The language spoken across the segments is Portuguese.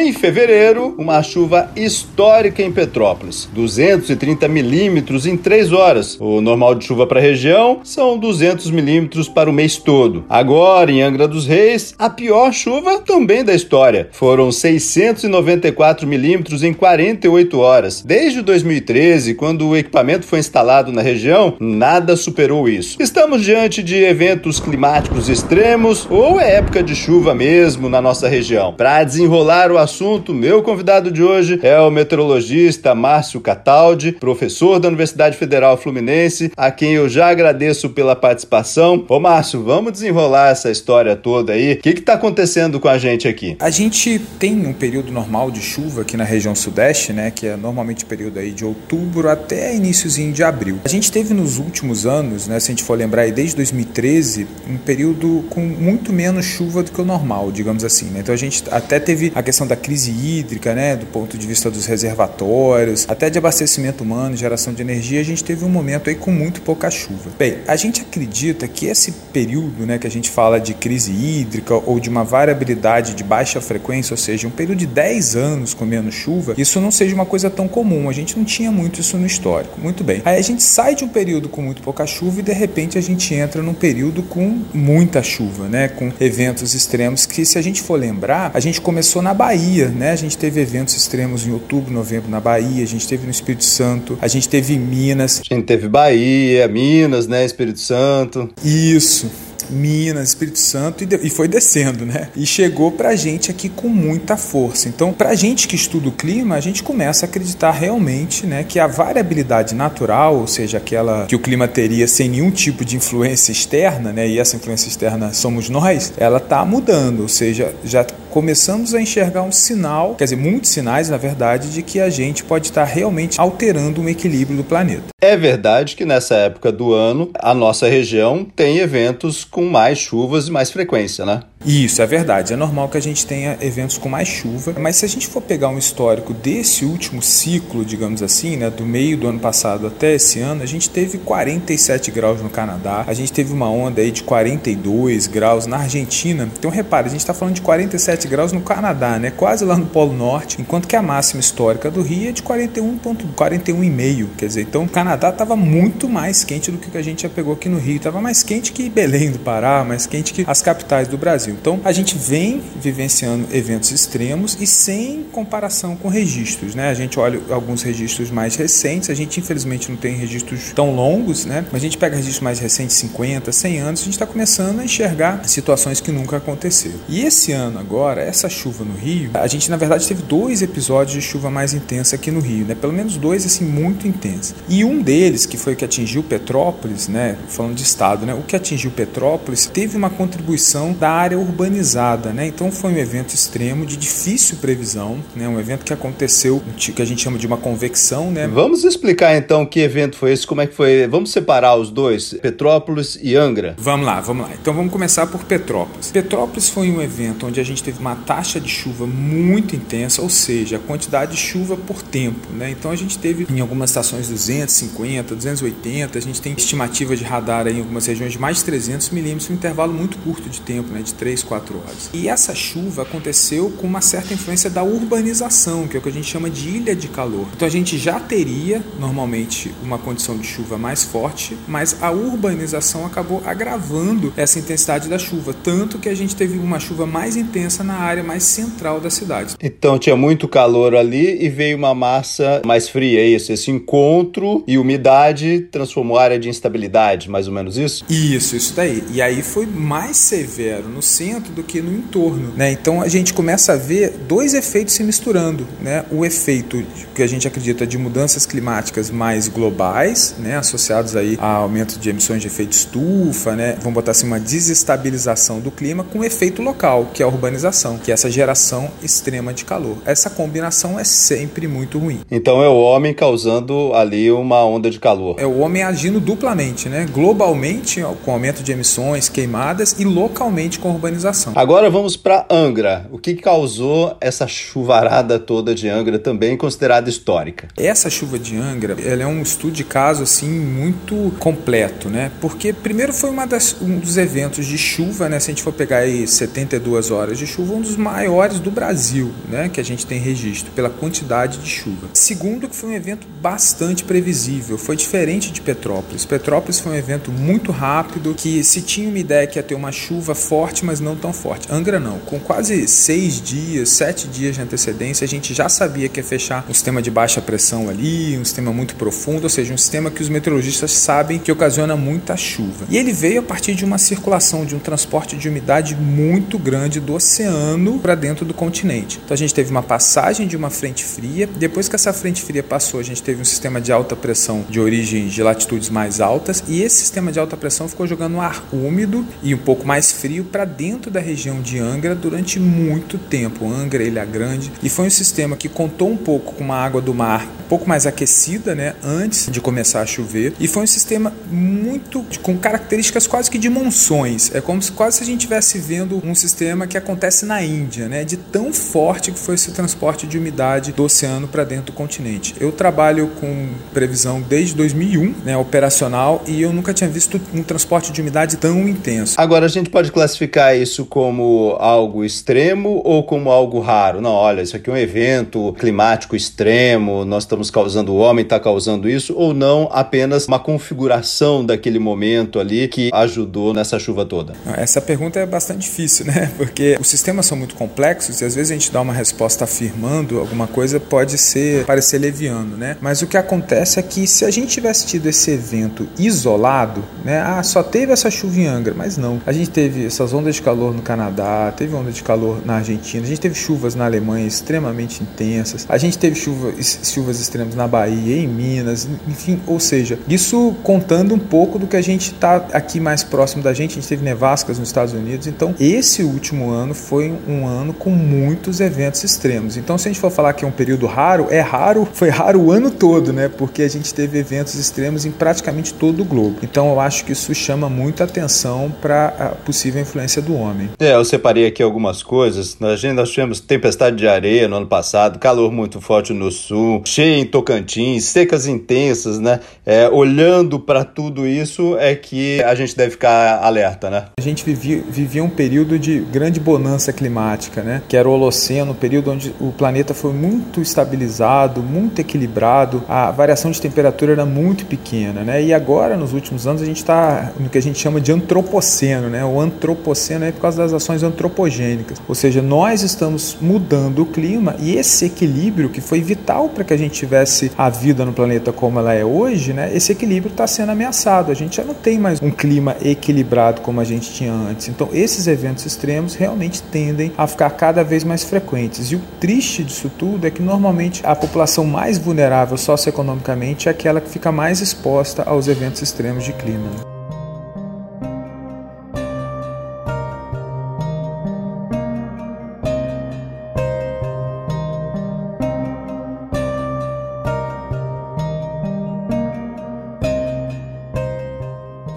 Em fevereiro, uma chuva histórica em Petrópolis, 230 milímetros em 3 horas. O normal de chuva para a região são 200 milímetros para o mês todo. Agora, em Angra dos Reis, a pior chuva também da história. Foram 694 milímetros em 48 horas. Desde 2013, quando o equipamento foi instalado na região, nada superou isso. Estamos diante de eventos climáticos extremos ou é época de chuva mesmo na nossa região. Para desenrolar o assunto, meu convidado de hoje é o meteorologista Márcio Cataldi, professor da Universidade Federal Fluminense, a quem eu já agradeço pela participação. Ô Márcio, vamos desenrolar essa história toda aí. O que está acontecendo com a gente aqui? A gente tem um período normal de chuva aqui na região sudeste, né, que é normalmente período aí de outubro até iníciozinho de abril. A gente teve nos últimos anos, né, se a gente for lembrar aí desde 2013, um período com muito menos chuva do que o normal, digamos assim. Né? Então a gente até teve a questão da crise hídrica, né, do ponto de vista dos reservatórios, até de abastecimento humano, geração de energia, a gente teve um momento aí com muito pouca chuva. Bem, a gente acredita que esse período, né, que a gente fala de crise hídrica ou de uma variabilidade de baixa frequência, ou seja, um período de 10 anos com menos chuva, isso não seja uma coisa tão comum. A gente não tinha muito isso no histórico. Muito bem. Aí a gente sai de um período com muito pouca chuva e de repente a gente entra num período com muita chuva, né, com eventos extremos que se a gente for lembrar, a gente começou na Bahia Bahia, né? A gente teve eventos extremos em outubro, novembro na Bahia, a gente teve no Espírito Santo, a gente teve em Minas. A gente teve Bahia, Minas, né? Espírito Santo. Isso. Minas, Espírito Santo e, foi descendo, né? E chegou pra gente aqui com muita força. Então, pra gente que estuda o clima, a gente começa a acreditar realmente, né, que a variabilidade natural, ou seja, aquela que o clima teria sem nenhum tipo de influência externa, né? E essa influência externa somos nós, ela tá mudando, ou seja, já começamos a enxergar um sinal, quer dizer, muitos sinais, na verdade, de que a gente pode estar realmente alterando um equilíbrio do planeta. É verdade que nessa época do ano a nossa região tem eventos com mais chuvas e mais frequência, né? Isso, é verdade. É normal que a gente tenha eventos com mais chuva, mas se a gente for pegar um histórico desse último ciclo, digamos assim, né, do meio do ano passado até esse ano, a gente teve 47 graus no Canadá, a gente teve uma onda aí de 42 graus na Argentina. Então, repare, a gente está falando de 47 graus no Canadá, né, quase lá no Polo Norte, enquanto que a máxima histórica do Rio é de 41,5, 41 quer dizer, então o Canadá estava muito mais quente do que a gente já pegou aqui no Rio, estava mais quente que Belém do Pará, mais quente que as capitais do Brasil. Brasil. Então a gente vem vivenciando eventos extremos e sem comparação com registros, né? A gente olha alguns registros mais recentes, a gente infelizmente não tem registros tão longos, né? Mas a gente pega registros mais recentes, 50, 100 anos, a gente está começando a enxergar situações que nunca aconteceram. E esse ano agora, essa chuva no Rio, a gente na verdade teve dois episódios de chuva mais intensa aqui no Rio, né? Pelo menos dois assim muito intensos. E um deles, que foi o que atingiu Petrópolis, né? Falando de estado, né? O que atingiu Petrópolis teve uma contribuição da área urbanizada, né? Então foi um evento extremo de difícil previsão, né? Um evento que aconteceu, que a gente chama de uma convecção, né? Vamos explicar então que evento foi esse, como é que foi? Vamos separar os dois, Petrópolis e Angra. Vamos lá, vamos lá. Então vamos começar por Petrópolis. Petrópolis foi um evento onde a gente teve uma taxa de chuva muito intensa, ou seja, a quantidade de chuva por tempo, né? Então a gente teve em algumas estações 250, 280, a gente tem estimativa de radar aí em algumas regiões de mais de 300 milímetros, um intervalo muito curto de tempo, né? De 3 3, 4 horas. E essa chuva aconteceu com uma certa influência da urbanização, que é o que a gente chama de ilha de calor. Então a gente já teria normalmente uma condição de chuva mais forte, mas a urbanização acabou agravando essa intensidade da chuva, tanto que a gente teve uma chuva mais intensa na área mais central da cidade. Então tinha muito calor ali e veio uma massa mais fria, é isso? Esse encontro e umidade transformou a área de instabilidade, mais ou menos isso? Isso, isso daí. E aí foi mais severo no centro do que no entorno. Né? Então a gente começa a ver dois efeitos se misturando. Né? O efeito que a gente acredita de mudanças climáticas mais globais, né, associados aí a aumento de emissões de efeito estufa, né, vamos botar assim uma desestabilização do clima com efeito local, que é a urbanização, que é essa geração extrema de calor. Essa combinação é sempre muito ruim. Então é o homem causando ali uma onda de calor. É o homem agindo duplamente, né, globalmente com aumento de emissões, queimadas e localmente com urbanização. Agora vamos para Angra. O que causou essa chuvarada toda de Angra também considerada histórica? Essa chuva de Angra, ela é um estudo de caso assim muito completo, né? Porque primeiro foi uma das, um dos eventos de chuva, né? Se a gente for pegar aí 72 horas de chuva, um dos maiores do Brasil, né? Que a gente tem registro pela quantidade de chuva. Segundo, que foi um evento bastante previsível, foi diferente de Petrópolis. Petrópolis foi um evento muito rápido que se tinha uma ideia que ia ter uma chuva forte, mas não tão forte. Angra não, com quase seis dias, sete dias de antecedência, a gente já sabia que ia fechar um sistema de baixa pressão ali, um sistema muito profundo, ou seja, um sistema que os meteorologistas sabem que ocasiona muita chuva. E ele veio a partir de uma circulação, de um transporte de umidade muito grande do oceano para dentro do continente. Então a gente teve uma passagem de uma frente fria, depois que essa frente fria passou, a gente teve um sistema de alta pressão de origem de latitudes mais altas, e esse sistema de alta pressão ficou jogando ar úmido e um pouco mais frio para dentro da região de Angra durante muito tempo. Angra, Ilha Grande, e foi um sistema que contou um pouco com uma água do mar um pouco mais aquecida, né, antes de começar a chover, e foi um sistema muito com características quase que de monções. É como se quase se a gente estivesse vendo um sistema que acontece na Índia, né, de tão forte que foi esse transporte de umidade do oceano para dentro do continente. Eu trabalho com previsão desde 2001, né, operacional, e eu nunca tinha visto um transporte de umidade tão intenso. Agora a gente pode classificar isso como algo extremo ou como algo raro? Não, olha, isso aqui é um evento climático extremo, nós estamos causando, o homem está causando isso, ou não apenas uma configuração daquele momento ali que ajudou nessa chuva toda? Essa pergunta é bastante difícil, né? Porque os sistemas são muito complexos e às vezes a gente dá uma resposta afirmando alguma coisa pode ser parecer leviano, né? Mas o que acontece é que se a gente tivesse tido esse evento isolado, né? Ah, só teve essa chuva em Angra, mas não. A gente teve essas ondas de calor no Canadá, teve onda de calor na Argentina, a gente teve chuvas na Alemanha extremamente intensas, a gente teve chuva, chuvas extremas na Bahia, em Minas, enfim, ou seja, isso contando um pouco do que a gente está aqui mais próximo da gente, a gente teve nevascas nos Estados Unidos, então esse último ano foi um ano com muitos eventos extremos. Então, se a gente for falar que é um período raro, é raro, foi raro o ano todo, né? Porque a gente teve eventos extremos em praticamente todo o globo. Então, eu acho que isso chama muita atenção para a possível influência do homem. É, eu separei aqui algumas coisas. Nós, nós tivemos tempestade de areia no ano passado, calor muito forte no sul, cheia em Tocantins, secas intensas, né? É, olhando para tudo isso é que a gente deve ficar alerta, né? A gente vivia, vivia um período de grande bonança climática, né? Que era o Holoceno, um período onde o planeta foi muito estabilizado, muito equilibrado, a variação de temperatura era muito pequena, né? E agora, nos últimos anos, a gente está no que a gente chama de antropoceno, né? O antropoceno é por causa das ações antropogênicas, ou seja, nós estamos mudando o clima e esse equilíbrio que foi vital para que a gente tivesse a vida no planeta como ela é hoje, né? Esse equilíbrio está sendo ameaçado. A gente já não tem mais um clima equilibrado como a gente tinha antes. Então, esses eventos extremos realmente tendem a ficar cada vez mais frequentes. E o triste disso tudo é que normalmente a população mais vulnerável socioeconomicamente é aquela que fica mais exposta aos eventos extremos de clima.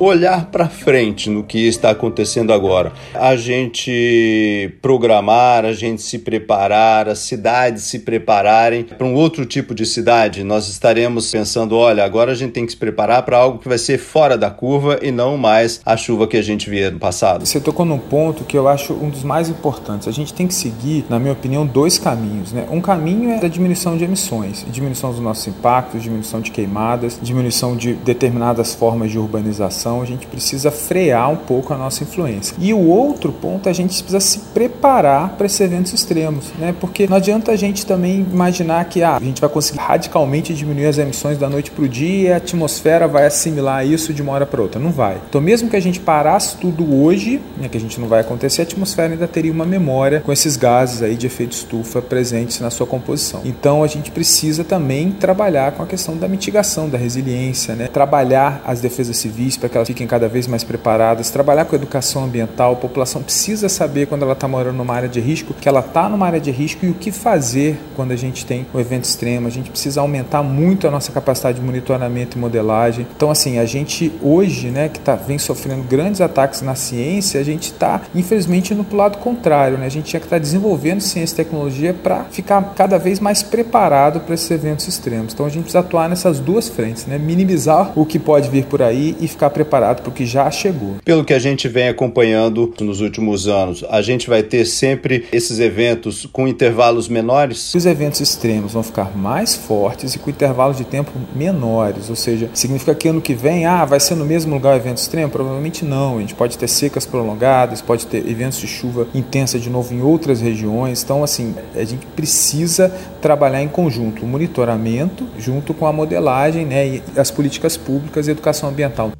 Olhar para frente no que está acontecendo agora. A gente programar, a gente se preparar, as cidades se prepararem para um outro tipo de cidade. Nós estaremos pensando, olha, agora a gente tem que se preparar para algo que vai ser fora da curva e não mais a chuva que a gente via no passado. Você tocou num ponto que eu acho um dos mais importantes. A gente tem que seguir, na minha opinião, dois caminhos. Né? Um caminho é a diminuição de emissões, diminuição dos nossos impactos, diminuição de queimadas, diminuição de determinadas formas de urbanização a gente precisa frear um pouco a nossa influência. E o outro ponto, a gente precisa se preparar para esses eventos extremos, né? Porque não adianta a gente também imaginar que ah, a gente vai conseguir radicalmente diminuir as emissões da noite para o dia e a atmosfera vai assimilar isso de uma hora para outra. Não vai. Então, mesmo que a gente parasse tudo hoje, né, que a gente não vai acontecer, a atmosfera ainda teria uma memória com esses gases aí de efeito estufa presentes na sua composição. Então, a gente precisa também trabalhar com a questão da mitigação, da resiliência, né? trabalhar as defesas civis para que elas fiquem cada vez mais preparadas, trabalhar com educação ambiental. A população precisa saber quando ela está morando numa área de risco que ela está numa área de risco e o que fazer quando a gente tem um evento extremo. A gente precisa aumentar muito a nossa capacidade de monitoramento e modelagem. Então, assim, a gente hoje, né, que tá, vem sofrendo grandes ataques na ciência, a gente está, infelizmente, no lado contrário. Né? A gente tinha que estar tá desenvolvendo ciência e tecnologia para ficar cada vez mais preparado para esses eventos extremos. Então, a gente precisa atuar nessas duas frentes, né? minimizar o que pode vir por aí e ficar preparado para o que já chegou. Pelo que a gente vem acompanhando nos últimos anos, a gente vai ter sempre esses eventos com intervalos menores? Os eventos extremos vão ficar mais fortes e com intervalos de tempo menores, ou seja, significa que ano que vem, ah, vai ser no mesmo lugar o evento extremo? Provavelmente não. A gente pode ter secas prolongadas, pode ter eventos de chuva intensa de novo em outras regiões. Então, assim, a gente precisa trabalhar em conjunto o monitoramento junto com a modelagem né, e as políticas públicas e educação ambiental.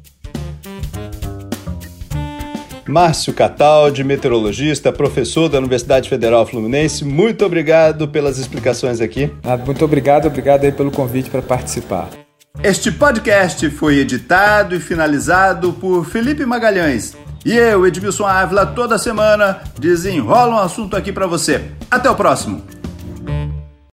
Márcio Cataldi, meteorologista, professor da Universidade Federal Fluminense, muito obrigado pelas explicações aqui. Muito obrigado, obrigado aí pelo convite para participar. Este podcast foi editado e finalizado por Felipe Magalhães. E eu, Edmilson Ávila, toda semana desenrola um assunto aqui para você. Até o próximo!